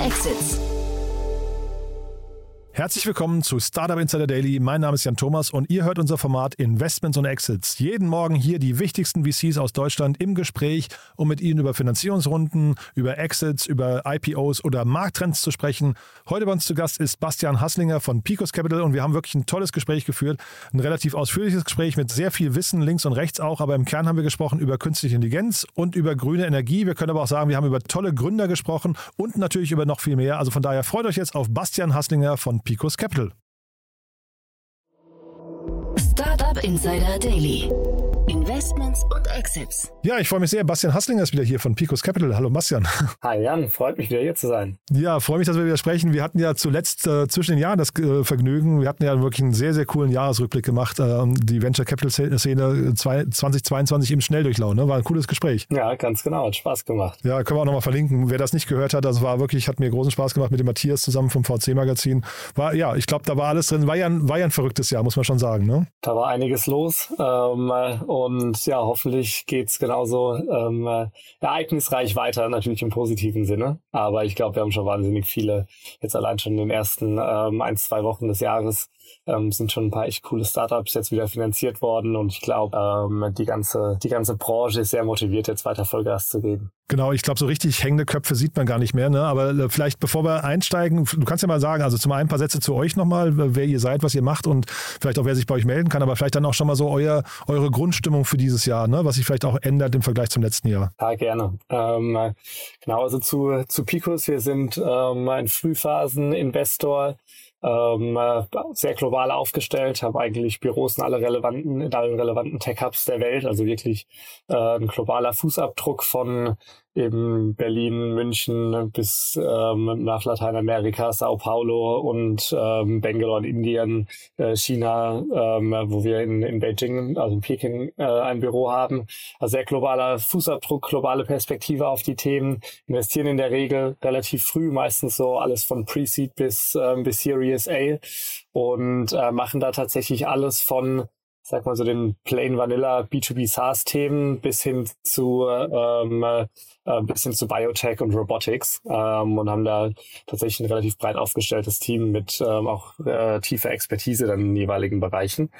Exits. Herzlich willkommen zu Startup Insider Daily. Mein Name ist Jan Thomas und ihr hört unser Format Investments und Exits. Jeden Morgen hier die wichtigsten VCs aus Deutschland im Gespräch, um mit ihnen über Finanzierungsrunden, über Exits, über IPOs oder Markttrends zu sprechen. Heute bei uns zu Gast ist Bastian Hasslinger von Picos Capital und wir haben wirklich ein tolles Gespräch geführt. Ein relativ ausführliches Gespräch mit sehr viel Wissen, links und rechts auch, aber im Kern haben wir gesprochen über künstliche Intelligenz und über grüne Energie. Wir können aber auch sagen, wir haben über tolle Gründer gesprochen und natürlich über noch viel mehr. Also von daher freut euch jetzt auf Bastian Hasslinger von Picos Capital. Startup Insider Daily. Investments und Exits. Ja, ich freue mich sehr. Bastian Hasslinger ist wieder hier von Picos Capital. Hallo Bastian. Hi Jan, freut mich wieder hier zu sein. Ja, freue mich, dass wir wieder sprechen. Wir hatten ja zuletzt äh, zwischen den Jahren das äh, Vergnügen. Wir hatten ja wirklich einen sehr, sehr coolen Jahresrückblick gemacht. Äh, die Venture Capital Szene 2022 im Schnelldurchlauf. Ne? War ein cooles Gespräch. Ja, ganz genau. Hat Spaß gemacht. Ja, können wir auch nochmal verlinken. Wer das nicht gehört hat, das war wirklich, hat mir großen Spaß gemacht mit dem Matthias zusammen vom VC Magazin. War, ja, ich glaube, da war alles drin. War ja, ein, war ja ein verrücktes Jahr, muss man schon sagen. Ne? Da war einiges los. Ähm, und ja, hoffentlich geht's genauso ähm, äh, ereignisreich weiter, natürlich im positiven Sinne. Aber ich glaube, wir haben schon wahnsinnig viele, jetzt allein schon in den ersten ähm, ein, zwei Wochen des Jahres, ähm, sind schon ein paar echt coole Startups jetzt wieder finanziert worden und ich glaube, ähm, die ganze die ganze Branche ist sehr motiviert, jetzt weiter Vollgas zu geben. Genau, ich glaube, so richtig hängende Köpfe sieht man gar nicht mehr. Ne? Aber äh, vielleicht, bevor wir einsteigen, du kannst ja mal sagen, also zum einen ein paar Sätze zu euch nochmal, wer ihr seid, was ihr macht und vielleicht auch, wer sich bei euch melden kann, aber vielleicht dann auch schon mal so euer, eure Grundstimmung für dieses Jahr, ne? was sich vielleicht auch ändert im Vergleich zum letzten Jahr. Ja, gerne. Ähm, genau, also zu, zu Picos, wir sind ähm, ein Frühphasen-Investor ähm, äh, sehr global aufgestellt, habe eigentlich Büros in alle relevanten, in allen relevanten Tech-Hubs der Welt, also wirklich äh, ein globaler Fußabdruck von eben Berlin, München bis ähm, nach Lateinamerika, Sao Paulo und ähm, Bangalore in Indien, äh, China, ähm, wo wir in, in Beijing, also in Peking, äh, ein Büro haben. Also sehr globaler Fußabdruck, globale Perspektive auf die Themen, investieren in der Regel relativ früh, meistens so alles von Pre-Seed bis, ähm, bis Series A und äh, machen da tatsächlich alles von sag mal so den Plain Vanilla B2B SaaS Themen bis hin zu ähm, äh, bis hin zu Biotech und Robotics ähm, und haben da tatsächlich ein relativ breit aufgestelltes Team mit ähm, auch äh, tiefer Expertise dann in den jeweiligen Bereichen.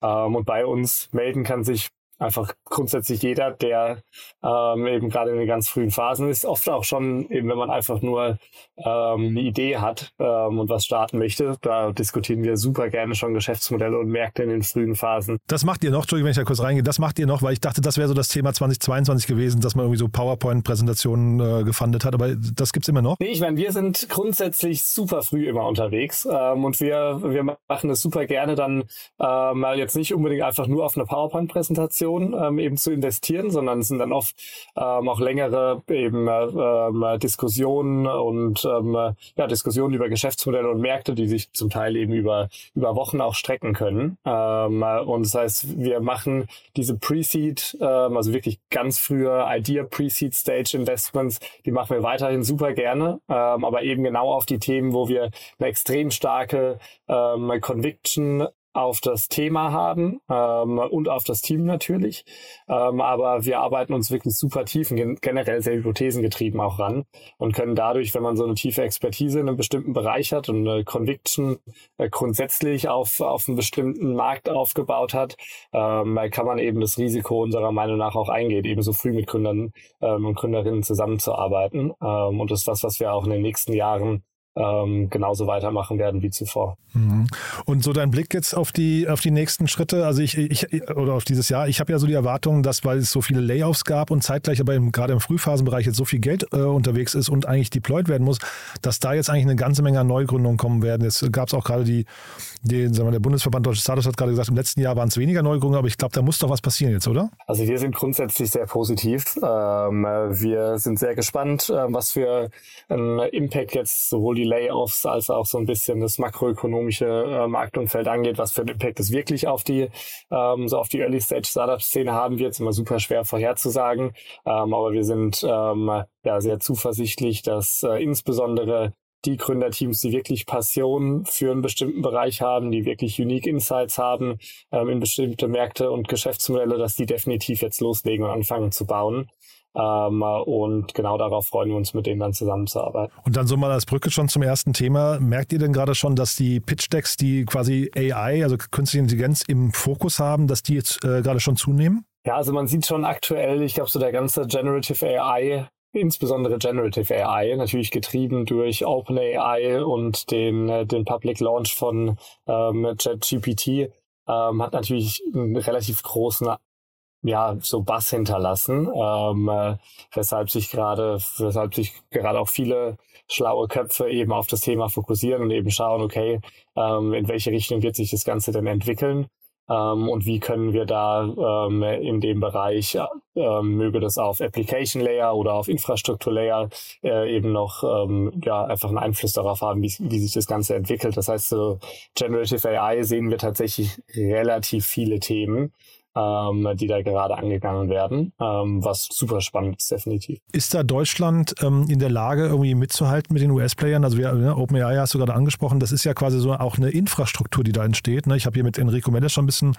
Ähm, und bei uns melden kann sich einfach grundsätzlich jeder, der ähm, eben gerade in den ganz frühen Phasen ist, oft auch schon eben, wenn man einfach nur ähm, eine Idee hat ähm, und was starten möchte, da diskutieren wir super gerne schon Geschäftsmodelle und Märkte in den frühen Phasen. Das macht ihr noch, Entschuldigung, wenn ich da kurz reingehe, das macht ihr noch, weil ich dachte, das wäre so das Thema 2022 gewesen, dass man irgendwie so PowerPoint-Präsentationen äh, gefundet hat, aber das gibt's immer noch? Nee, ich meine, wir sind grundsätzlich super früh immer unterwegs ähm, und wir, wir machen es super gerne dann ähm, jetzt nicht unbedingt einfach nur auf eine PowerPoint-Präsentation, Investitionen ähm, eben zu investieren, sondern es sind dann oft ähm, auch längere eben äh, äh, Diskussionen und ähm, ja, Diskussionen über Geschäftsmodelle und Märkte, die sich zum Teil eben über, über Wochen auch strecken können. Ähm, und das heißt, wir machen diese Pre-Seed, ähm, also wirklich ganz frühe Idea Pre-Seed Stage Investments, die machen wir weiterhin super gerne, ähm, aber eben genau auf die Themen, wo wir eine extrem starke ähm, Conviction auf das Thema haben ähm, und auf das Team natürlich. Ähm, aber wir arbeiten uns wirklich super tiefen, generell sehr hypothesengetrieben auch ran und können dadurch, wenn man so eine tiefe Expertise in einem bestimmten Bereich hat und eine Conviction äh, grundsätzlich auf, auf einen bestimmten Markt aufgebaut hat, ähm, kann man eben das Risiko unserer Meinung nach auch eingehen, eben so früh mit Gründern ähm, und Gründerinnen zusammenzuarbeiten. Ähm, und das ist was, was wir auch in den nächsten Jahren ähm, genauso weitermachen werden wie zuvor. Mhm. Und so dein Blick jetzt auf die auf die nächsten Schritte, also ich, ich oder auf dieses Jahr, ich habe ja so die Erwartung, dass weil es so viele Layoffs gab und zeitgleich aber im, gerade im Frühphasenbereich jetzt so viel Geld äh, unterwegs ist und eigentlich deployed werden muss, dass da jetzt eigentlich eine ganze Menge an Neugründungen kommen werden. Jetzt gab es auch gerade die, den, sagen wir, der Bundesverband Deutsche Startups hat gerade gesagt, im letzten Jahr waren es weniger Neugründungen, aber ich glaube, da muss doch was passieren jetzt, oder? Also wir sind grundsätzlich sehr positiv. Ähm, wir sind sehr gespannt, äh, was für einen Impact jetzt sowohl die die Layoffs als auch so ein bisschen das makroökonomische äh, Marktumfeld angeht, was für einen Impact es wirklich auf die ähm, so auf die Early Stage Startup Szene haben wird, ist immer super schwer vorherzusagen, ähm, aber wir sind ähm, ja sehr zuversichtlich, dass äh, insbesondere die Gründerteams, die wirklich Passion für einen bestimmten Bereich haben, die wirklich unique Insights haben ähm, in bestimmte Märkte und Geschäftsmodelle, dass die definitiv jetzt loslegen und anfangen zu bauen. Ähm, und genau darauf freuen wir uns, mit denen dann zusammenzuarbeiten. Und dann so mal als Brücke schon zum ersten Thema. Merkt ihr denn gerade schon, dass die Pitch-Decks, die quasi AI, also künstliche Intelligenz im Fokus haben, dass die jetzt äh, gerade schon zunehmen? Ja, also man sieht schon aktuell, ich glaube, so der ganze Generative AI insbesondere Generative AI, natürlich getrieben durch OpenAI und den, äh, den Public Launch von ähm, ChatGPT, ähm, hat natürlich einen relativ großen ja, so Bass hinterlassen, ähm, äh, weshalb sich gerade, weshalb sich gerade auch viele schlaue Köpfe eben auf das Thema fokussieren und eben schauen, okay, ähm, in welche Richtung wird sich das Ganze denn entwickeln ähm, und wie können wir da ähm, in dem Bereich, ähm, möge das auf Application Layer oder auf Infrastruktur Layer, äh, eben noch ähm, ja, einfach einen Einfluss darauf haben, wie, wie sich das Ganze entwickelt. Das heißt, so Generative AI sehen wir tatsächlich relativ viele Themen ähm, die da gerade angegangen werden, ähm, was super spannend ist, definitiv. Ist da Deutschland ähm, in der Lage, irgendwie mitzuhalten mit den US-Playern? Also wir, ne, OpenAI hast du gerade angesprochen, das ist ja quasi so auch eine Infrastruktur, die da entsteht. Ne? Ich habe hier mit Enrico Mendes schon ein bisschen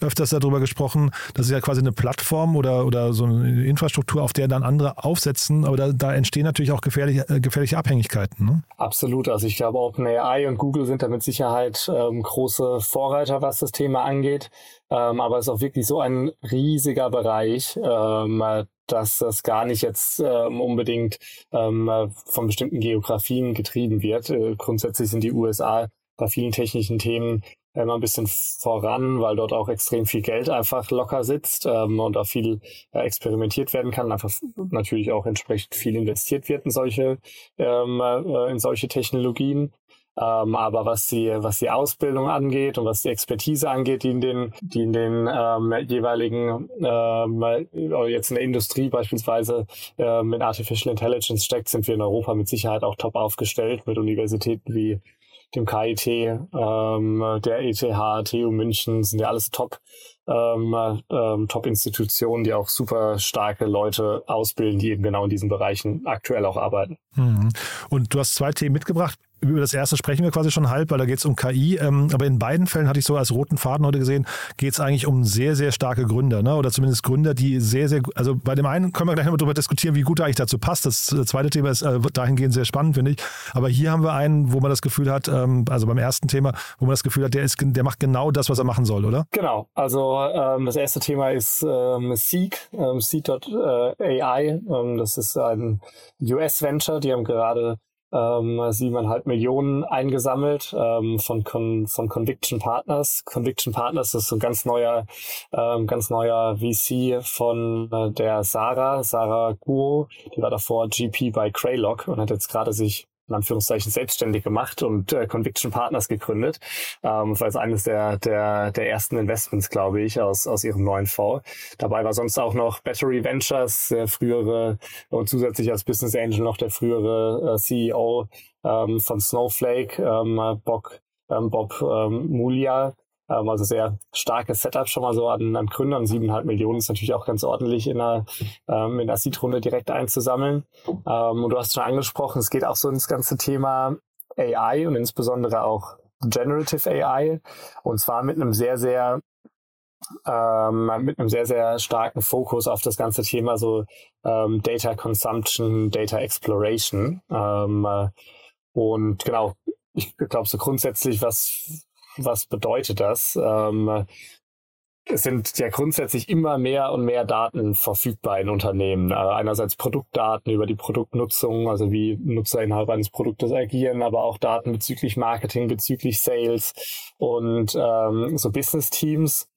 öfters darüber gesprochen. Das ist ja quasi eine Plattform oder, oder so eine Infrastruktur, auf der dann andere aufsetzen, aber da, da entstehen natürlich auch gefährliche, äh, gefährliche Abhängigkeiten. Ne? Absolut. Also ich glaube, OpenAI und Google sind da mit Sicherheit ähm, große Vorreiter, was das Thema angeht. Ähm, aber es ist auch wirklich so ein riesiger Bereich, ähm, dass das gar nicht jetzt ähm, unbedingt ähm, von bestimmten Geografien getrieben wird. Äh, grundsätzlich sind die USA bei vielen technischen Themen immer ein bisschen voran, weil dort auch extrem viel Geld einfach locker sitzt ähm, und auch viel äh, experimentiert werden kann, einfach natürlich auch entsprechend viel investiert wird in solche ähm, äh, in solche Technologien. Ähm, aber was die, was die Ausbildung angeht und was die Expertise angeht, die in den, die in den ähm, jeweiligen, ähm, jetzt in der Industrie beispielsweise äh, mit Artificial Intelligence steckt, sind wir in Europa mit Sicherheit auch top aufgestellt mit Universitäten wie dem KIT, ähm, der ETH, TU München, sind ja alles top, ähm, ähm, Top-Institutionen, die auch super starke Leute ausbilden, die eben genau in diesen Bereichen aktuell auch arbeiten. Mhm. Und du hast zwei Themen mitgebracht über das erste sprechen wir quasi schon halb, weil da geht es um KI. Ähm, aber in beiden Fällen hatte ich so als roten Faden heute gesehen, geht es eigentlich um sehr, sehr starke Gründer, ne? Oder zumindest Gründer, die sehr, sehr, also bei dem einen können wir gleich nochmal darüber diskutieren, wie gut er eigentlich dazu passt. Das zweite Thema ist äh, dahingehend sehr spannend, finde ich. Aber hier haben wir einen, wo man das Gefühl hat, ähm, also beim ersten Thema, wo man das Gefühl hat, der ist, der macht genau das, was er machen soll, oder? Genau. Also ähm, das erste Thema ist ähm, Seek, ähm, Seek.ai. Ähm, das ist ein US-Venture, die haben gerade ähm, siebeneinhalb Millionen eingesammelt ähm, von, Con von Conviction Partners. Conviction Partners ist so ein ganz neuer, ähm, ganz neuer VC von äh, der Sarah, Sarah Guo, die war davor GP bei Craylock und hat jetzt gerade sich in Anführungszeichen selbstständig gemacht und äh, Conviction Partners gegründet. Ähm, das war jetzt eines der, der, der ersten Investments, glaube ich, aus, aus ihrem neuen Fonds. Dabei war sonst auch noch Battery Ventures, der frühere und zusätzlich als Business Angel noch der frühere äh, CEO ähm, von Snowflake, ähm, Bob, ähm, Bob ähm, Mulia, ähm, also sehr starkes Setup schon mal so an, an Gründern. Siebeneinhalb Millionen ist natürlich auch ganz ordentlich in einer, ähm, in der Seed-Runde direkt einzusammeln. Ähm, und du hast schon angesprochen, es geht auch so ins ganze Thema AI und insbesondere auch Generative AI. Und zwar mit einem sehr, sehr ähm, mit einem sehr, sehr starken Fokus auf das ganze Thema so ähm, Data Consumption, Data Exploration. Ähm, äh, und genau, ich glaube so grundsätzlich, was was bedeutet das? Ähm, es sind ja grundsätzlich immer mehr und mehr Daten verfügbar in Unternehmen. Äh, einerseits Produktdaten über die Produktnutzung, also wie Nutzer innerhalb eines Produktes agieren, aber auch Daten bezüglich Marketing, bezüglich Sales und ähm, so Business Teams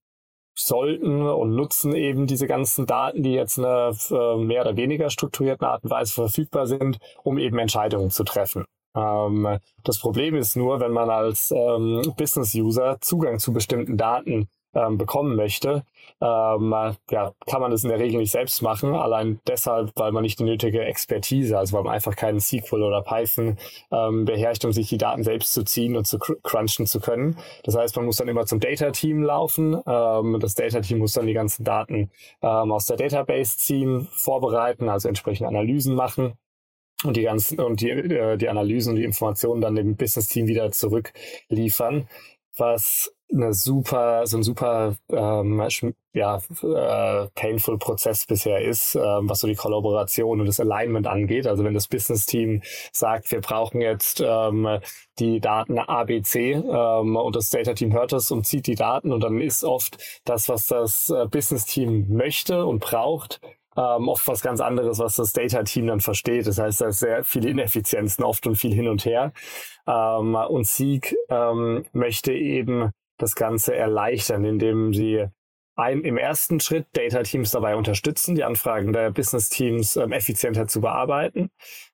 sollten und nutzen eben diese ganzen Daten, die jetzt in einer äh, mehr oder weniger strukturierten Art und Weise verfügbar sind, um eben Entscheidungen zu treffen. Ähm, das Problem ist nur, wenn man als ähm, Business-User Zugang zu bestimmten Daten ähm, bekommen möchte, ähm, ja, kann man das in der Regel nicht selbst machen. Allein deshalb, weil man nicht die nötige Expertise, also weil man einfach keinen SQL oder Python ähm, beherrscht, um sich die Daten selbst zu ziehen und zu crunchen zu können. Das heißt, man muss dann immer zum Data-Team laufen. Ähm, das Data-Team muss dann die ganzen Daten aus der Database ziehen, vorbereiten, also entsprechende Analysen machen und die ganzen und die, äh, die Analysen und die Informationen dann dem Business-Team wieder zurückliefern. was eine super, so ein super ähm, ja, äh, painful Prozess bisher ist, ähm, was so die Kollaboration und das Alignment angeht. Also wenn das Business-Team sagt, wir brauchen jetzt ähm, die Daten ABC ähm, und das Data-Team hört das und zieht die Daten und dann ist oft das, was das äh, Business-Team möchte und braucht, ähm, oft was ganz anderes, was das Data-Team dann versteht. Das heißt, da ist sehr viele Ineffizienzen oft und viel hin und her. Ähm, und Sieg ähm, möchte eben das Ganze erleichtern, indem sie ein, im ersten Schritt Data-Teams dabei unterstützen, die Anfragen der Business-Teams ähm, effizienter zu bearbeiten.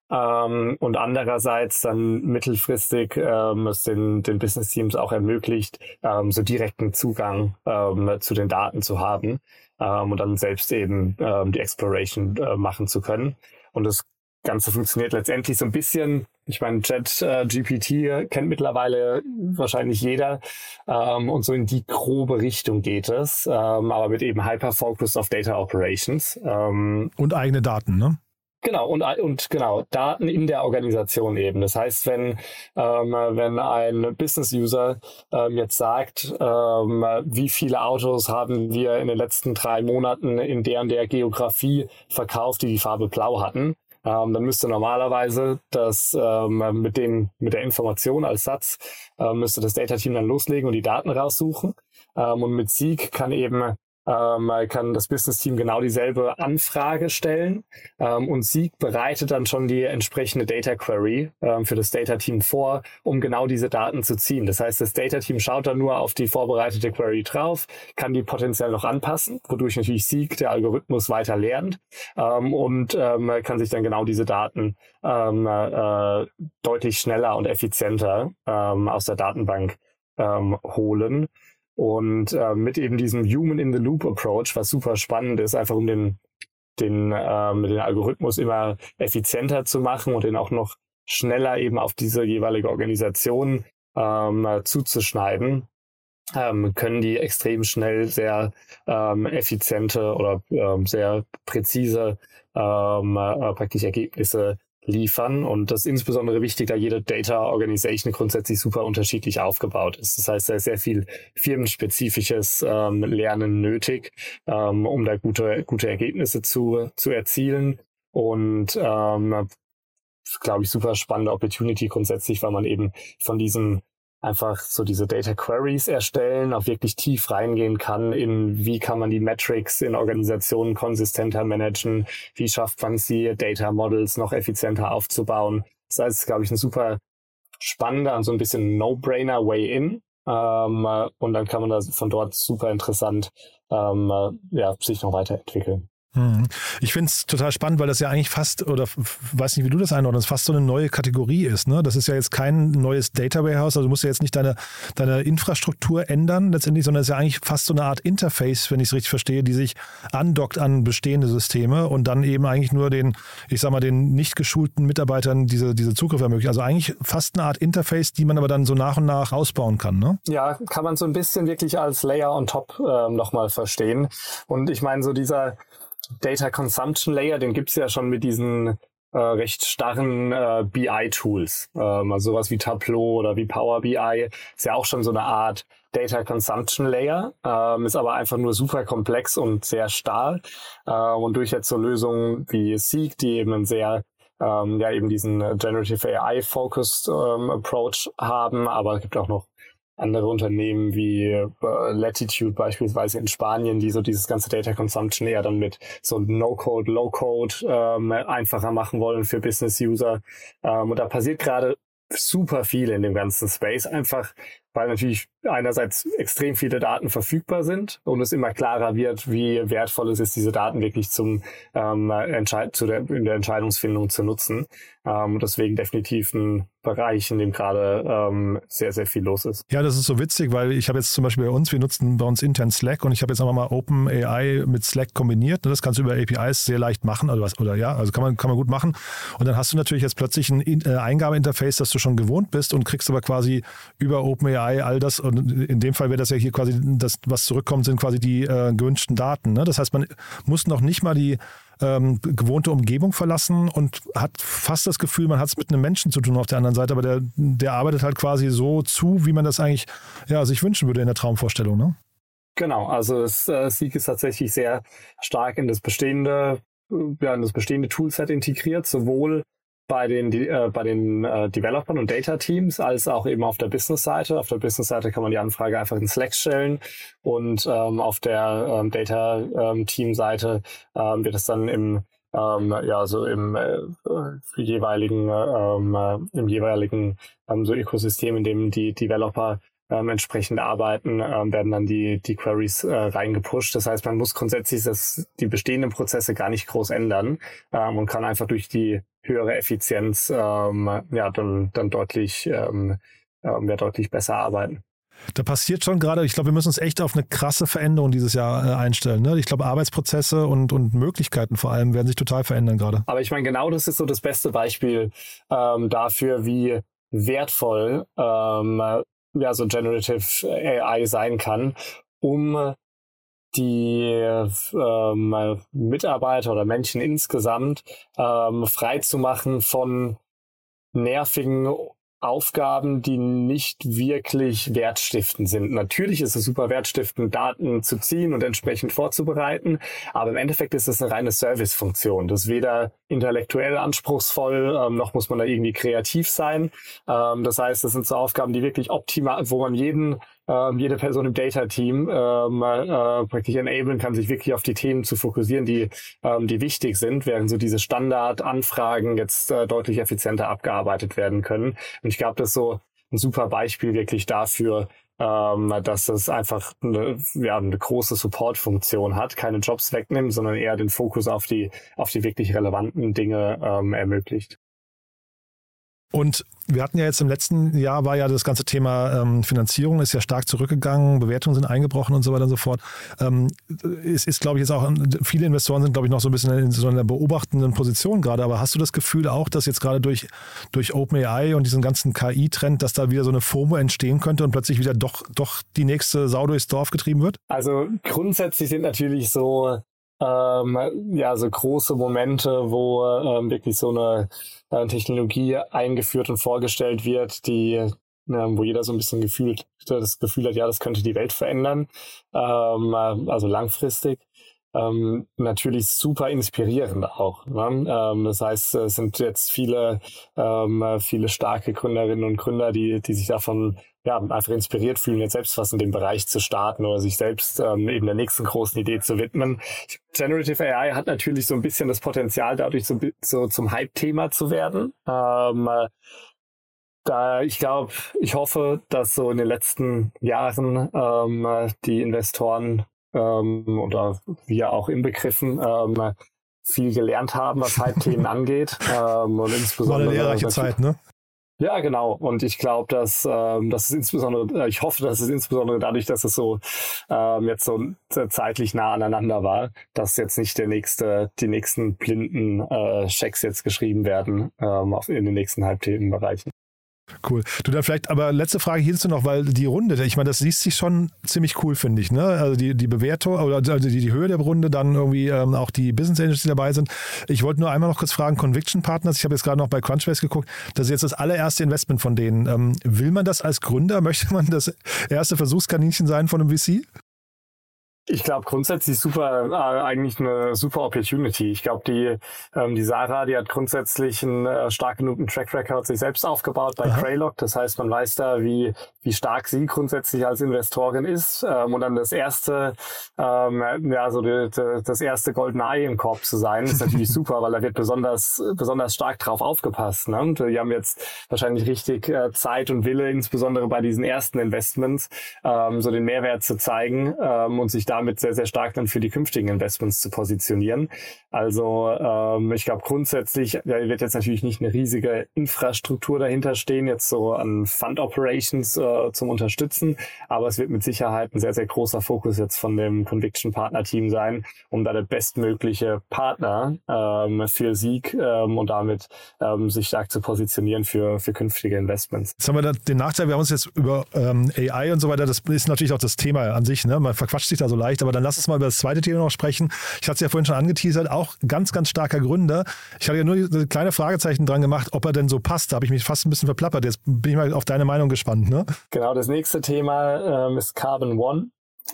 Ähm, und andererseits dann mittelfristig ähm, es den, den Business-Teams auch ermöglicht, ähm, so direkten Zugang ähm, zu den Daten zu haben ähm, und dann selbst eben ähm, die Exploration äh, machen zu können. Und das Ganze funktioniert letztendlich so ein bisschen. Ich meine, Chat äh, GPT kennt mittlerweile wahrscheinlich jeder ähm, und so in die grobe Richtung geht es, ähm, aber mit eben Hyper-Focus auf Data Operations. Ähm, und eigene Daten, ne? Genau, und, und genau, Daten in der Organisation eben. Das heißt, wenn, ähm, wenn ein Business-User ähm, jetzt sagt, ähm, wie viele Autos haben wir in den letzten drei Monaten in der und der Geografie verkauft, die die Farbe blau hatten, ähm, dann müsste normalerweise das ähm, mit dem mit der Information als Satz äh, müsste das Data Team dann loslegen und die Daten raussuchen. Ähm, und mit Sieg kann eben ähm, kann das Business Team genau dieselbe Anfrage stellen ähm, und Sieg bereitet dann schon die entsprechende Data Query ähm, für das Data Team vor, um genau diese Daten zu ziehen. Das heißt, das Data Team schaut dann nur auf die vorbereitete Query drauf, kann die potenziell noch anpassen, wodurch natürlich Sieg, der Algorithmus, weiter lernt ähm, und ähm, kann sich dann genau diese Daten äh, deutlich schneller und effizienter aus der Datenbank holen. Und äh, mit eben diesem Human in the Loop Approach, was super spannend ist, einfach um den, den, äh, den Algorithmus immer effizienter zu machen und den auch noch schneller eben auf diese jeweilige Organisation ähm, zuzuschneiden, ähm, können die extrem schnell sehr ähm, effiziente oder ähm, sehr präzise ähm, äh, praktisch Ergebnisse liefern. Und das ist insbesondere wichtig, da jede Data Organization grundsätzlich super unterschiedlich aufgebaut ist. Das heißt, da ist sehr viel firmenspezifisches ähm, Lernen nötig, ähm, um da gute, gute Ergebnisse zu, zu erzielen. Und ähm, glaube ich, super spannende Opportunity grundsätzlich, weil man eben von diesen einfach so diese Data Queries erstellen, auch wirklich tief reingehen kann in, wie kann man die Metrics in Organisationen konsistenter managen, wie schafft man sie, Data Models noch effizienter aufzubauen. Das heißt, glaube ich, ein super spannender und so ein bisschen No-Brainer Way in. Ähm, und dann kann man da von dort super interessant ähm, ja, sich noch weiterentwickeln. Hm. Ich finde es total spannend, weil das ja eigentlich fast, oder weiß nicht, wie du das einordnest, fast so eine neue Kategorie ist. Ne? Das ist ja jetzt kein neues Data Warehouse, also du musst ja jetzt nicht deine, deine Infrastruktur ändern letztendlich, sondern es ist ja eigentlich fast so eine Art Interface, wenn ich es richtig verstehe, die sich andockt an bestehende Systeme und dann eben eigentlich nur den, ich sag mal, den nicht geschulten Mitarbeitern diese, diese Zugriff ermöglicht. Also eigentlich fast eine Art Interface, die man aber dann so nach und nach ausbauen kann. Ne? Ja, kann man so ein bisschen wirklich als Layer on top äh, nochmal verstehen. Und ich meine, so dieser Data Consumption Layer, den gibt's ja schon mit diesen äh, recht starren äh, BI-Tools. Ähm, also sowas wie Tableau oder wie Power BI ist ja auch schon so eine Art Data Consumption Layer, ähm, ist aber einfach nur super komplex und sehr starr. Äh, und durch jetzt so Lösungen wie Seek, die eben einen sehr ähm, ja eben diesen Generative AI Focused ähm, Approach haben, aber es gibt auch noch andere Unternehmen wie äh, Latitude beispielsweise in Spanien, die so dieses ganze Data Consumption eher dann mit so No-Code, Low-Code ähm, einfacher machen wollen für Business-User. Ähm, und da passiert gerade super viel in dem ganzen Space, einfach weil natürlich einerseits extrem viele Daten verfügbar sind und es immer klarer wird, wie wertvoll es ist, diese Daten wirklich zum ähm, Entscheid zu der, in der Entscheidungsfindung zu nutzen. Ähm, deswegen definitiv ein Bereich, in dem gerade ähm, sehr, sehr viel los ist. Ja, das ist so witzig, weil ich habe jetzt zum Beispiel bei uns, wir nutzen bei uns intern Slack und ich habe jetzt einfach mal OpenAI mit Slack kombiniert. Das kannst du über APIs sehr leicht machen, also was, oder ja, also kann man, kann man gut machen. Und dann hast du natürlich jetzt plötzlich ein äh, Eingabeinterface, das du schon gewohnt bist und kriegst aber quasi über OpenAI, all das. Und in dem Fall wäre das ja hier quasi, das, was zurückkommt, sind quasi die äh, gewünschten Daten. Ne? Das heißt, man muss noch nicht mal die ähm, gewohnte Umgebung verlassen und hat fast das Gefühl, man hat es mit einem Menschen zu tun auf der anderen Seite, aber der, der arbeitet halt quasi so zu, wie man das eigentlich ja, sich wünschen würde in der Traumvorstellung. Ne? Genau, also das äh, Sieg ist tatsächlich sehr stark in das bestehende, ja, in das bestehende Toolset integriert, sowohl bei den, äh, bei den äh, Developern und Data Teams als auch eben auf der Business-Seite. Auf der Business-Seite kann man die Anfrage einfach in Slack stellen und ähm, auf der ähm, Data ähm, wird es dann im ähm, ja so im äh, jeweiligen ähm, äh, im jeweiligen ähm, so Ökosystem, in dem die Developer ähm, entsprechend arbeiten, ähm, werden dann die, die Queries äh, reingepusht. Das heißt, man muss grundsätzlich das, die bestehenden Prozesse gar nicht groß ändern ähm, und kann einfach durch die höhere Effizienz ähm, ja, dann, dann deutlich, ähm, ähm, ja, deutlich besser arbeiten. Da passiert schon gerade, ich glaube, wir müssen uns echt auf eine krasse Veränderung dieses Jahr äh, einstellen. Ne? Ich glaube, Arbeitsprozesse und, und Möglichkeiten vor allem werden sich total verändern gerade. Aber ich meine, genau das ist so das beste Beispiel ähm, dafür, wie wertvoll ähm, ja, so Generative AI sein kann, um die ähm, Mitarbeiter oder Menschen insgesamt ähm, frei zu machen von nervigen Aufgaben, die nicht wirklich wertstiftend sind. Natürlich ist es super wertstiftend, Daten zu ziehen und entsprechend vorzubereiten, aber im Endeffekt ist es eine reine Servicefunktion. Das ist weder intellektuell anspruchsvoll, ähm, noch muss man da irgendwie kreativ sein. Ähm, das heißt, das sind so Aufgaben, die wirklich optimal, wo man jeden ähm, jede Person im Data-Team ähm, äh, praktisch enablen kann, sich wirklich auf die Themen zu fokussieren, die, ähm, die wichtig sind, während so diese Standardanfragen jetzt äh, deutlich effizienter abgearbeitet werden können. Und ich glaube, das ist so ein super Beispiel wirklich dafür, ähm, dass es einfach eine, ja, eine große Support-Funktion hat, keine Jobs wegnimmt, sondern eher den Fokus auf die, auf die wirklich relevanten Dinge ähm, ermöglicht. Und wir hatten ja jetzt im letzten Jahr war ja das ganze Thema ähm, Finanzierung ist ja stark zurückgegangen, Bewertungen sind eingebrochen und so weiter und so fort. Ähm, es ist, glaube ich, jetzt auch, viele Investoren sind, glaube ich, noch so ein bisschen in so einer beobachtenden Position gerade. Aber hast du das Gefühl auch, dass jetzt gerade durch, durch OpenAI und diesen ganzen KI-Trend, dass da wieder so eine FOMO entstehen könnte und plötzlich wieder doch, doch die nächste Sau durchs Dorf getrieben wird? Also grundsätzlich sind natürlich so ähm, ja, so große Momente, wo ähm, wirklich so eine äh, Technologie eingeführt und vorgestellt wird, die äh, wo jeder so ein bisschen gefühlt, das Gefühl hat, ja, das könnte die Welt verändern, ähm, äh, also langfristig. Ähm, natürlich super inspirierend auch. Ne? Ähm, das heißt, es sind jetzt viele, ähm, viele starke Gründerinnen und Gründer, die, die sich davon ja, einfach inspiriert fühlen, jetzt selbst was in dem Bereich zu starten oder sich selbst ähm, eben der nächsten großen Idee zu widmen. Generative AI hat natürlich so ein bisschen das Potenzial, dadurch so, so zum Hype-Thema zu werden. Ähm, da ich glaube, ich hoffe, dass so in den letzten Jahren ähm, die Investoren ähm, oder wir auch inbegriffen ähm, viel gelernt haben, was Hype-Themen angeht. Ähm, und insbesondere War eine lehrreiche Zeit, ne? Ja, genau. Und ich glaube, dass ähm, das ist insbesondere, äh, ich hoffe, dass es insbesondere dadurch, dass es so ähm, jetzt so zeitlich nah aneinander war, dass jetzt nicht der nächste, die nächsten blinden äh, Checks jetzt geschrieben werden ähm, in den nächsten Halbthemenbereichen. Cool. Du dann vielleicht, aber letzte Frage hierzu noch, weil die Runde, ich meine, das liest sich schon ziemlich cool, finde ich. Ne? Also die, die Bewertung oder also die, die Höhe der Runde, dann irgendwie ähm, auch die Business Angels, die dabei sind. Ich wollte nur einmal noch kurz fragen, Conviction Partners, ich habe jetzt gerade noch bei Crunchbase geguckt, das ist jetzt das allererste Investment von denen. Ähm, will man das als Gründer? Möchte man das erste Versuchskaninchen sein von einem VC? Ich glaube grundsätzlich super, äh, eigentlich eine super Opportunity. Ich glaube, die, ähm, die Sarah, die hat grundsätzlich einen äh, stark genugen Track Record sich selbst aufgebaut bei Greylock. Das heißt, man weiß da, wie, wie stark sie grundsätzlich als Investorin ist. Ähm, und dann das erste, ähm, ja, so die, die, das erste goldene Ei im Korb zu sein, ist natürlich super, weil da wird besonders, besonders stark drauf aufgepasst. Ne? Und die haben jetzt wahrscheinlich richtig äh, Zeit und Wille, insbesondere bei diesen ersten Investments, ähm, so den Mehrwert zu zeigen ähm, und sich da damit sehr, sehr stark dann für die künftigen Investments zu positionieren. Also ähm, ich glaube grundsätzlich da wird jetzt natürlich nicht eine riesige Infrastruktur dahinter stehen, jetzt so an Fund Operations äh, zum Unterstützen, aber es wird mit Sicherheit ein sehr, sehr großer Fokus jetzt von dem Conviction Partner Team sein, um da der bestmögliche Partner ähm, für Sieg ähm, und damit ähm, sich stark zu positionieren für, für künftige Investments. Jetzt haben wir den Nachteil, wir haben uns jetzt über ähm, AI und so weiter, das ist natürlich auch das Thema an sich, ne? man verquatscht sich da so leicht, aber dann lass uns mal über das zweite Thema noch sprechen. Ich hatte es ja vorhin schon angeteasert, auch auch ganz, ganz starker Gründer. Ich hatte ja nur ein kleine Fragezeichen dran gemacht, ob er denn so passt. Da habe ich mich fast ein bisschen verplappert. Jetzt bin ich mal auf deine Meinung gespannt. Ne? Genau, das nächste Thema ähm, ist Carbon One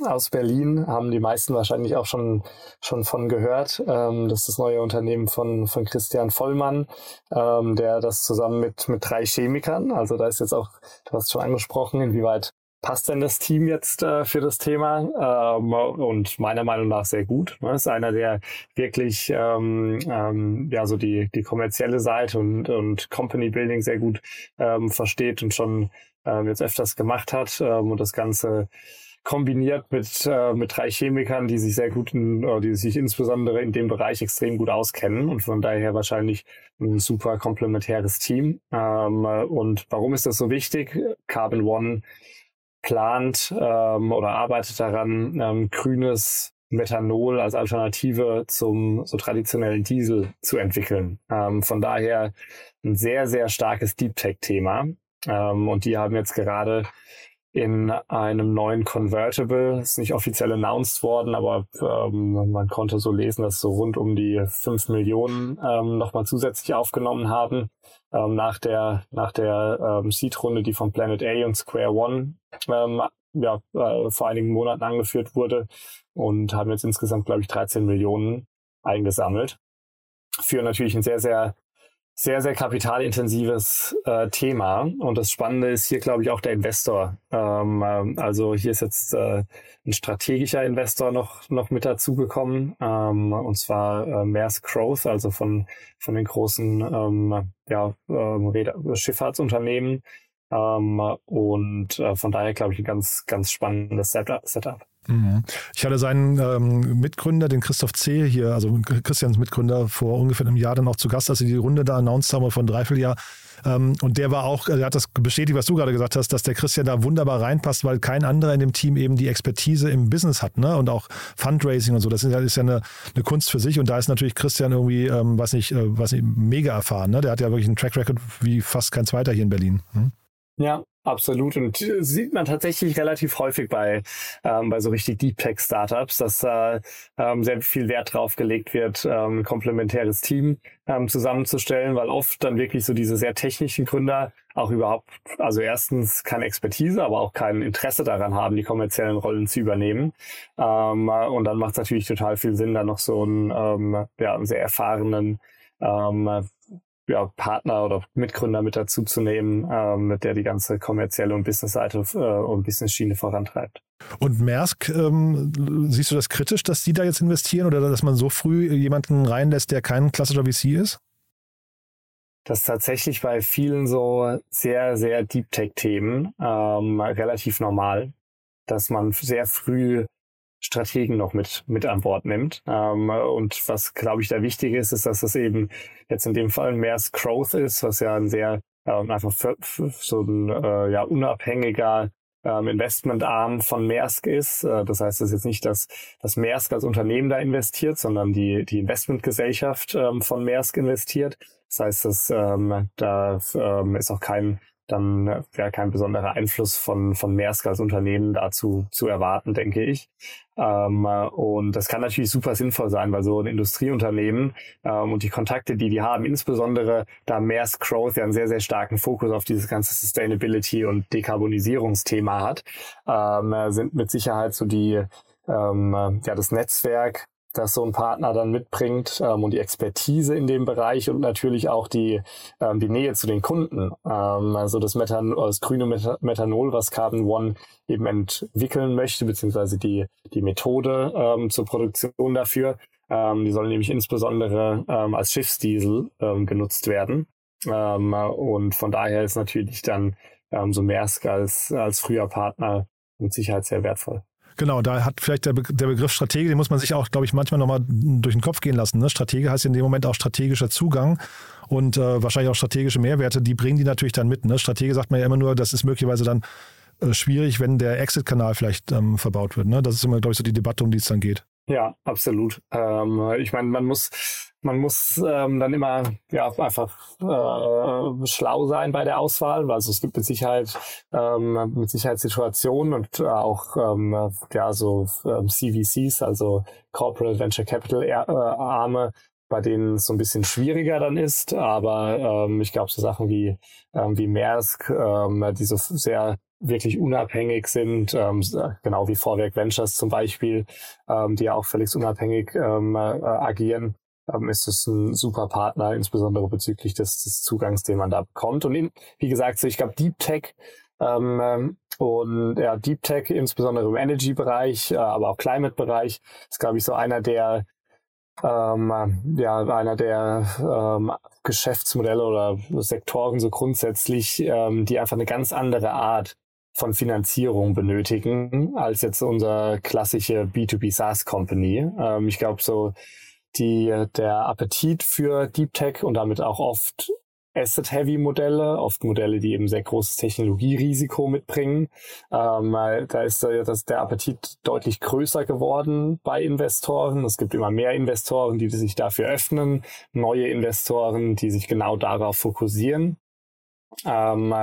aus Berlin, haben die meisten wahrscheinlich auch schon, schon von gehört. Ähm, das ist das neue Unternehmen von, von Christian Vollmann, ähm, der das zusammen mit, mit drei Chemikern, also da ist jetzt auch, du hast schon angesprochen, inwieweit passt denn das Team jetzt äh, für das Thema? Ähm, und meiner Meinung nach sehr gut. Ne? Ist einer, der wirklich ähm, ähm, ja so die, die kommerzielle Seite und, und Company Building sehr gut ähm, versteht und schon ähm, jetzt öfters gemacht hat ähm, und das Ganze kombiniert mit, äh, mit drei Chemikern, die sich sehr gut, in, äh, die sich insbesondere in dem Bereich extrem gut auskennen und von daher wahrscheinlich ein super komplementäres Team. Ähm, und warum ist das so wichtig? Carbon One plant ähm, oder arbeitet daran, ähm, grünes Methanol als Alternative zum so traditionellen Diesel zu entwickeln. Ähm, von daher ein sehr, sehr starkes Deep Tech-Thema. Ähm, und die haben jetzt gerade in einem neuen Convertible, ist nicht offiziell announced worden, aber ähm, man konnte so lesen, dass so rund um die 5 Millionen ähm, nochmal zusätzlich aufgenommen haben ähm, nach der, nach der ähm, Seed-Runde, die von Planet A und Square One ähm, ja, äh, vor einigen Monaten angeführt wurde und haben jetzt insgesamt, glaube ich, 13 Millionen eingesammelt. Für natürlich ein sehr, sehr sehr, sehr kapitalintensives äh, Thema. Und das Spannende ist hier, glaube ich, auch der Investor. Ähm, ähm, also hier ist jetzt äh, ein strategischer Investor noch, noch mit dazugekommen, ähm, und zwar äh, Maersk Growth, also von, von den großen ähm, ja, äh, Schifffahrtsunternehmen. Ähm, und äh, von daher, glaube ich, ein ganz, ganz spannendes Setup. Mhm. Ich hatte seinen ähm, Mitgründer, den Christoph C. hier, also Christians Mitgründer, vor ungefähr einem Jahr dann auch zu Gast, als sie die Runde da announced haben, von Dreivierteljahr. Ähm, und der war auch, der hat das bestätigt, was du gerade gesagt hast, dass der Christian da wunderbar reinpasst, weil kein anderer in dem Team eben die Expertise im Business hat, ne? Und auch Fundraising und so. Das ist ja, ist ja eine, eine Kunst für sich. Und da ist natürlich Christian irgendwie, ähm, was nicht, äh, was nicht, mega erfahren. Ne? Der hat ja wirklich einen Track Record wie fast kein zweiter hier in Berlin. Hm? Ja, Absolut und sieht man tatsächlich relativ häufig bei ähm, bei so richtig Deep Tech Startups, dass da ähm, sehr viel Wert drauf gelegt wird, ähm, ein komplementäres Team ähm, zusammenzustellen, weil oft dann wirklich so diese sehr technischen Gründer auch überhaupt, also erstens keine Expertise, aber auch kein Interesse daran haben, die kommerziellen Rollen zu übernehmen. Ähm, und dann macht es natürlich total viel Sinn, da noch so einen ähm, ja, einen sehr erfahrenen ähm, ja, Partner oder Mitgründer mit dazu zu nehmen, ähm, mit der die ganze kommerzielle und Business-Seite äh, und Business-Schiene vorantreibt. Und Maersk, ähm, siehst du das kritisch, dass die da jetzt investieren oder dass man so früh jemanden reinlässt, der kein klassischer VC ist? Das ist tatsächlich bei vielen so sehr, sehr Deep Tech-Themen ähm, relativ normal, dass man sehr früh Strategen noch mit, mit an Bord nimmt. Ähm, und was, glaube ich, da wichtig ist, ist, dass das eben jetzt in dem Fall mehr Growth ist, was ja ein sehr ähm, einfach für, für so ein äh, ja, unabhängiger ähm, Investmentarm von Maersk ist. Äh, das heißt, es ist jetzt nicht, dass, dass Maersk als Unternehmen da investiert, sondern die, die Investmentgesellschaft ähm, von Maersk investiert. Das heißt, dass, ähm, da ähm, ist auch kein dann wäre äh, kein besonderer Einfluss von, von Maersk als Unternehmen dazu zu erwarten, denke ich. Ähm, und das kann natürlich super sinnvoll sein, weil so ein Industrieunternehmen ähm, und die Kontakte, die die haben, insbesondere da Maersk Growth ja einen sehr, sehr starken Fokus auf dieses ganze Sustainability und Dekarbonisierungsthema hat, ähm, sind mit Sicherheit so die, ähm, ja, das Netzwerk das so ein Partner dann mitbringt ähm, und die Expertise in dem Bereich und natürlich auch die, ähm, die Nähe zu den Kunden. Ähm, also das, Methan das grüne Methanol, was Carbon One eben entwickeln möchte, beziehungsweise die, die Methode ähm, zur Produktion dafür. Ähm, die soll nämlich insbesondere ähm, als Schiffsdiesel ähm, genutzt werden. Ähm, und von daher ist natürlich dann ähm, so Maersk als, als früher Partner mit Sicherheit sehr wertvoll. Genau, da hat vielleicht der, Be der Begriff Stratege, den muss man sich auch, glaube ich, manchmal nochmal durch den Kopf gehen lassen. Ne? Stratege heißt in dem Moment auch strategischer Zugang und äh, wahrscheinlich auch strategische Mehrwerte, die bringen die natürlich dann mit. Ne? Stratege sagt man ja immer nur, das ist möglicherweise dann äh, schwierig, wenn der Exit-Kanal vielleicht ähm, verbaut wird. Ne? Das ist immer, glaube ich, so die Debatte, um die es dann geht. Ja, absolut. Ähm, ich meine, man muss, man muss ähm, dann immer ja einfach äh, schlau sein bei der Auswahl. Also es gibt mit Sicherheit ähm, mit Sicherheit Situationen und auch ähm, ja so ähm, CVCs, also Corporate Venture Capital äh, Arme, bei denen es so ein bisschen schwieriger dann ist. Aber ähm, ich glaube so Sachen wie ähm, wie Maersk, ähm, die so sehr wirklich unabhängig sind, ähm, genau wie Vorwerk Ventures zum Beispiel, ähm, die ja auch völlig unabhängig ähm, äh, agieren, ähm, ist es ein super Partner, insbesondere bezüglich des, des Zugangs, den man da bekommt. Und in, wie gesagt, so ich glaube, Deep Tech ähm, ähm, und ja, Deep Tech, insbesondere im Energy-Bereich, äh, aber auch Climate-Bereich, ist, glaube ich, so einer der ähm, ja, einer der ähm, Geschäftsmodelle oder Sektoren so grundsätzlich, ähm, die einfach eine ganz andere Art von Finanzierung benötigen als jetzt unser klassische B2B SaaS Company. Ähm, ich glaube so die der Appetit für Deep Tech und damit auch oft Asset-Heavy-Modelle, oft Modelle, die eben sehr großes Technologierisiko mitbringen. Ähm, da ist äh, das, der Appetit deutlich größer geworden bei Investoren. Es gibt immer mehr Investoren, die sich dafür öffnen, neue Investoren, die sich genau darauf fokussieren. Ähm,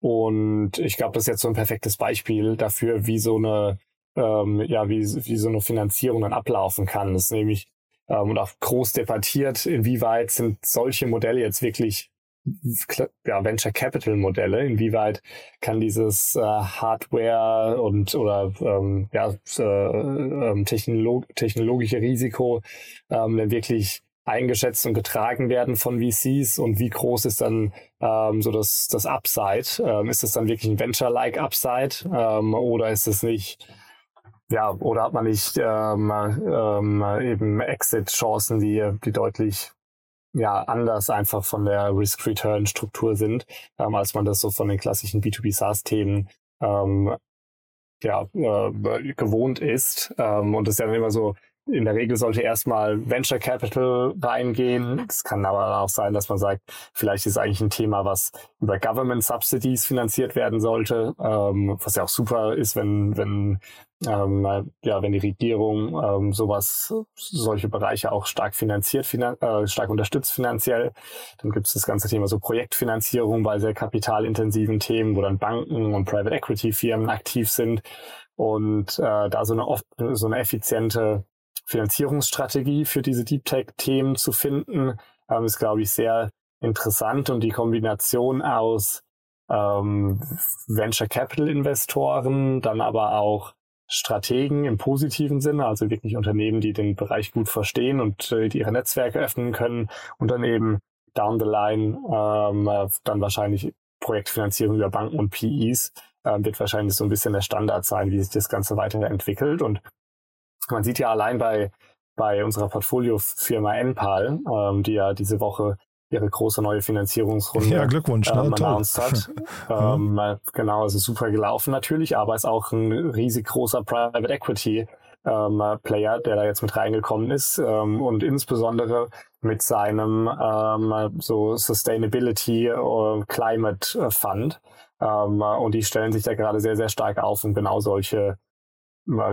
und ich glaube, das ist jetzt so ein perfektes Beispiel dafür, wie so eine, ähm, ja, wie, wie so eine Finanzierung dann ablaufen kann. Das ist nämlich ähm, und auch groß debattiert, inwieweit sind solche Modelle jetzt wirklich ja, Venture Capital Modelle, inwieweit kann dieses äh, Hardware und oder ähm, ja, äh, ähm, technolog technologische Risiko ähm, denn wirklich eingeschätzt und getragen werden von VCs und wie groß ist dann ähm, so das, das Upside? Ähm, ist es dann wirklich ein Venture-like Upside ähm, oder ist es nicht, ja, oder hat man nicht ähm, ähm, eben Exit-Chancen, die, die deutlich ja, anders einfach von der Risk-Return-Struktur sind, ähm, als man das so von den klassischen B2B SaaS-Themen ähm, ja, äh, gewohnt ist. Ähm, und das ist ja dann immer so, in der Regel sollte erstmal Venture Capital reingehen. Es kann aber auch sein, dass man sagt, vielleicht ist eigentlich ein Thema, was über Government Subsidies finanziert werden sollte, ähm, was ja auch super ist, wenn, wenn, ähm, ja, wenn die Regierung ähm, sowas, solche Bereiche auch stark finanziert, finan äh, stark unterstützt finanziell. Dann gibt es das ganze Thema so Projektfinanzierung bei sehr kapitalintensiven Themen, wo dann Banken und Private Equity Firmen aktiv sind und äh, da so eine, so eine effiziente Finanzierungsstrategie für diese Deep Tech-Themen zu finden, ähm, ist, glaube ich, sehr interessant. Und die Kombination aus ähm, Venture Capital Investoren, dann aber auch Strategen im positiven Sinne, also wirklich Unternehmen, die den Bereich gut verstehen und äh, die ihre Netzwerke öffnen können. Und dann eben down the line ähm, äh, dann wahrscheinlich Projektfinanzierung über Banken und PEs äh, wird wahrscheinlich so ein bisschen der Standard sein, wie sich das Ganze weiterentwickelt. Und man sieht ja allein bei, bei unserer Portfoliofirma Enpal, ähm, die ja diese Woche ihre große neue Finanzierungsrunde ja, Glückwunsch, ne? ähm, announced hat. ähm, genau, also super gelaufen natürlich, aber ist auch ein riesig großer Private Equity ähm, Player, der da jetzt mit reingekommen ist ähm, und insbesondere mit seinem ähm, so Sustainability äh, Climate Fund. Ähm, und die stellen sich da gerade sehr, sehr stark auf, um genau solche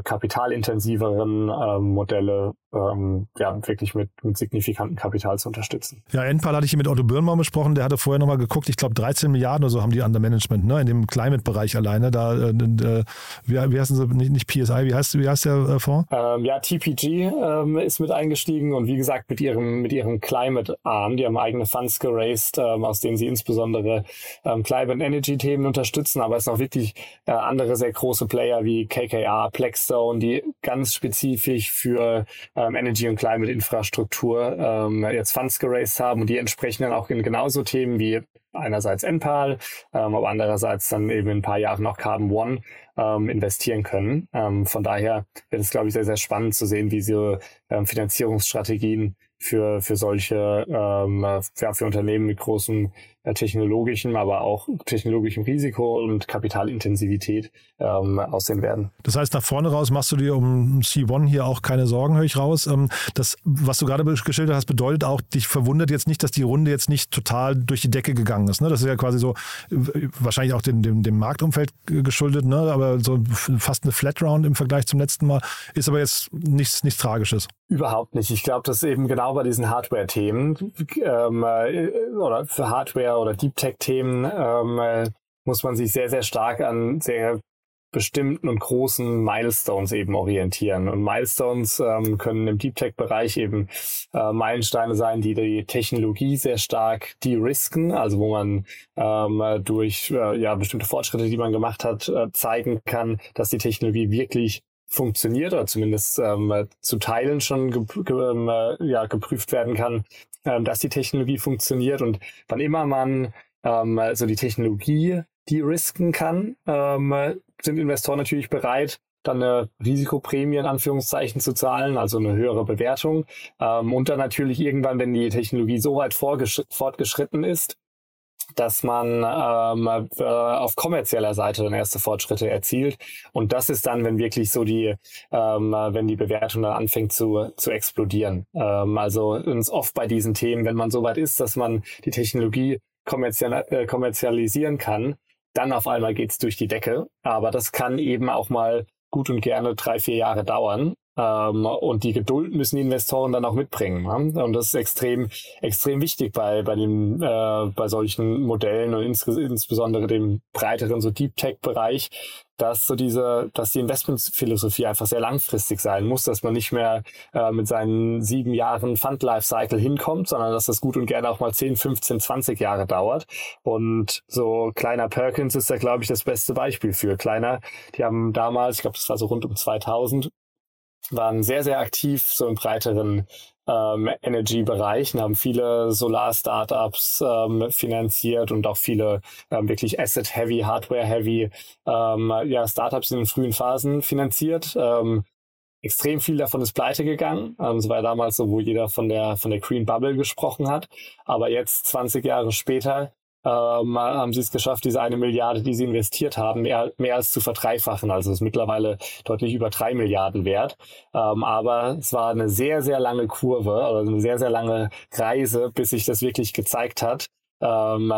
kapitalintensiveren ähm, Modelle ähm, ja, wirklich mit, mit signifikantem Kapital zu unterstützen. Ja, Endpal hatte ich hier mit Otto Birnbaum besprochen, der hatte vorher nochmal geguckt, ich glaube 13 Milliarden oder so haben die under Management, ne, in dem Climate-Bereich alleine. Da, äh, äh, wie, wie heißen sie, nicht, nicht PSI, wie heißt, wie heißt der äh, Fonds? Ähm, ja, TPG ähm, ist mit eingestiegen und wie gesagt mit ihrem, mit ihrem Climate-Arm, die haben eigene Funds geraced, ähm, aus denen sie insbesondere ähm, Climate Energy-Themen unterstützen, aber es sind auch wirklich äh, andere sehr große Player wie KKR, Blackstone, die ganz spezifisch für ähm, Energy- und Climate-Infrastruktur ähm, jetzt Funds geraced haben und die entsprechen dann auch in genauso Themen wie einerseits NPAL, ähm, aber andererseits dann eben in ein paar Jahren noch Carbon One ähm, investieren können. Ähm, von daher wird es, glaube ich, sehr, sehr spannend zu sehen, wie so ähm, Finanzierungsstrategien für, für solche, ähm, ja, für Unternehmen mit großem technologischem, aber auch technologischem Risiko und Kapitalintensivität ähm, aussehen werden. Das heißt, nach vorne raus machst du dir um C1 hier auch keine Sorgen, höre ich raus. Ähm, das, was du gerade geschildert hast, bedeutet auch, dich verwundert jetzt nicht, dass die Runde jetzt nicht total durch die Decke gegangen ist. Ne? Das ist ja quasi so, wahrscheinlich auch dem, dem, dem Marktumfeld geschuldet, ne? aber so fast eine Flat Round im Vergleich zum letzten Mal. Ist aber jetzt nichts, nichts Tragisches. Überhaupt nicht. Ich glaube, dass eben genau bei diesen Hardware-Themen ähm, äh, oder für Hardware- oder Deep Tech-Themen ähm, äh, muss man sich sehr, sehr stark an sehr bestimmten und großen Milestones eben orientieren. Und Milestones ähm, können im Deep Tech-Bereich eben äh, Meilensteine sein, die die Technologie sehr stark de-risken, also wo man ähm, durch äh, ja, bestimmte Fortschritte, die man gemacht hat, äh, zeigen kann, dass die Technologie wirklich funktioniert oder zumindest ähm, zu Teilen schon ge ge ähm, ja, geprüft werden kann, ähm, dass die Technologie funktioniert. Und wann immer man ähm, also die Technologie de-risken kann, ähm, sind Investoren natürlich bereit, dann eine Risikoprämie in Anführungszeichen zu zahlen, also eine höhere Bewertung. Ähm, und dann natürlich irgendwann, wenn die Technologie so weit fortgeschritten ist, dass man ähm, äh, auf kommerzieller Seite dann erste Fortschritte erzielt. Und das ist dann, wenn wirklich so die, ähm, wenn die Bewertung dann anfängt zu, zu explodieren. Ähm, also uns oft bei diesen Themen, wenn man so weit ist, dass man die Technologie kommerzial, äh, kommerzialisieren kann, dann auf einmal geht's durch die Decke. Aber das kann eben auch mal gut und gerne drei, vier Jahre dauern. Ähm, und die Geduld müssen die Investoren dann auch mitbringen. Ne? Und das ist extrem, extrem wichtig bei, bei, dem, äh, bei solchen Modellen und ins, insbesondere dem breiteren so Deep Tech Bereich, dass so diese, dass die Investmentphilosophie einfach sehr langfristig sein muss, dass man nicht mehr äh, mit seinen sieben Jahren Fund Life Cycle hinkommt, sondern dass das gut und gerne auch mal 10, 15, 20 Jahre dauert. Und so kleiner Perkins ist da, glaube ich, das beste Beispiel für. Kleiner, die haben damals, ich glaube, das war so rund um 2000, waren sehr, sehr aktiv so im breiteren ähm, Energy-Bereich und haben viele Solar-Startups ähm, finanziert und auch viele ähm, wirklich Asset-Heavy, Hardware-Heavy ähm, ja, Startups in den frühen Phasen finanziert. Ähm, extrem viel davon ist pleite gegangen. Ähm, es war damals so, wo jeder von der, von der Green Bubble gesprochen hat. Aber jetzt, 20 Jahre später, ähm, haben sie es geschafft, diese eine Milliarde, die sie investiert haben, mehr, mehr als zu verdreifachen. Also es ist mittlerweile deutlich über drei Milliarden wert. Ähm, aber es war eine sehr, sehr lange Kurve, also eine sehr, sehr lange Reise, bis sich das wirklich gezeigt hat, ähm,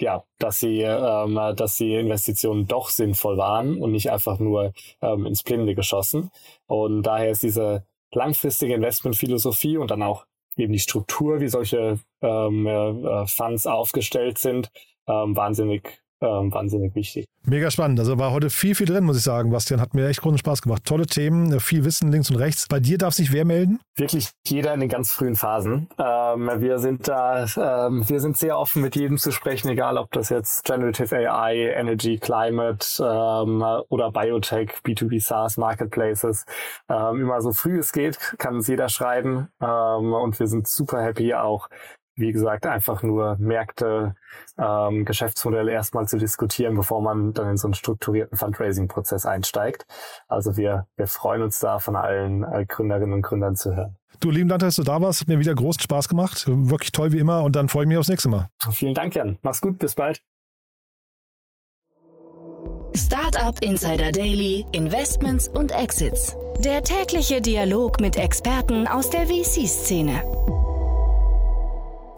ja, dass sie, ähm, dass die Investitionen doch sinnvoll waren und nicht einfach nur ähm, ins Blinde geschossen. Und daher ist diese langfristige Investmentphilosophie und dann auch eben die Struktur, wie solche ähm, äh, Funds aufgestellt sind, ähm, wahnsinnig ähm, wahnsinnig wichtig. Mega spannend. Also war heute viel, viel drin, muss ich sagen, Bastian. Hat mir echt großen Spaß gemacht. Tolle Themen, äh, viel Wissen links und rechts. Bei dir darf sich wer melden? Wirklich jeder in den ganz frühen Phasen. Ähm, wir sind da, ähm, wir sind sehr offen mit jedem zu sprechen, egal ob das jetzt Generative AI, Energy, Climate ähm, oder Biotech, B2B SaaS, Marketplaces. Ähm, immer so früh es geht, kann es jeder schreiben. Ähm, und wir sind super happy auch wie gesagt, einfach nur Märkte, ähm, Geschäftsmodelle erstmal zu diskutieren, bevor man dann in so einen strukturierten Fundraising-Prozess einsteigt. Also wir, wir freuen uns da von allen äh, Gründerinnen und Gründern zu hören. Du, lieben Dank, dass du da warst. Hat mir wieder großen Spaß gemacht. Wirklich toll wie immer. Und dann freue ich mich aufs nächste Mal. Vielen Dank, Jan. Mach's gut. Bis bald. Startup Insider Daily, Investments und Exits. Der tägliche Dialog mit Experten aus der VC-Szene.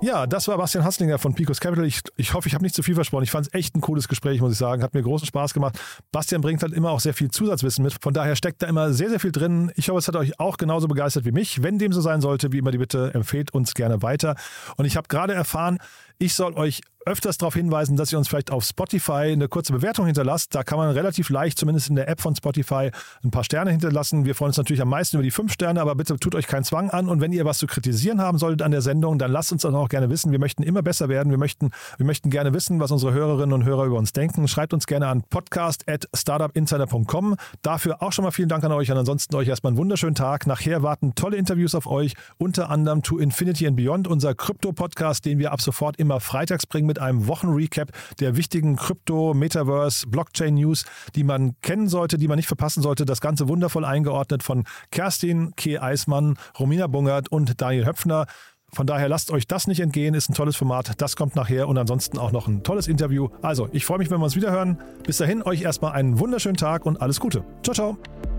Ja, das war Bastian Hasslinger von Picos Capital. Ich, ich hoffe, ich habe nicht zu viel versprochen. Ich fand es echt ein cooles Gespräch, muss ich sagen. Hat mir großen Spaß gemacht. Bastian bringt halt immer auch sehr viel Zusatzwissen mit. Von daher steckt da immer sehr, sehr viel drin. Ich hoffe, es hat euch auch genauso begeistert wie mich. Wenn dem so sein sollte, wie immer die Bitte, empfehlt uns gerne weiter. Und ich habe gerade erfahren, ich soll euch öfters darauf hinweisen, dass ihr uns vielleicht auf Spotify eine kurze Bewertung hinterlasst. Da kann man relativ leicht, zumindest in der App von Spotify, ein paar Sterne hinterlassen. Wir freuen uns natürlich am meisten über die fünf Sterne, aber bitte tut euch keinen Zwang an. Und wenn ihr was zu kritisieren haben solltet an der Sendung, dann lasst uns das auch gerne wissen. Wir möchten immer besser werden. Wir möchten, wir möchten gerne wissen, was unsere Hörerinnen und Hörer über uns denken. Schreibt uns gerne an podcast.startupinsider.com. Dafür auch schon mal vielen Dank an euch und ansonsten euch erstmal einen wunderschönen Tag. Nachher warten tolle Interviews auf euch, unter anderem To Infinity and Beyond, unser Krypto-Podcast, den wir ab sofort immer freitags bringen mit einem Wochenrecap der wichtigen Krypto, Metaverse, Blockchain News, die man kennen sollte, die man nicht verpassen sollte. Das Ganze wundervoll eingeordnet von Kerstin K. Eismann, Romina Bungert und Daniel Höpfner. Von daher lasst euch das nicht entgehen, ist ein tolles Format. Das kommt nachher und ansonsten auch noch ein tolles Interview. Also, ich freue mich, wenn wir uns wieder hören. Bis dahin, euch erstmal einen wunderschönen Tag und alles Gute. Ciao, ciao.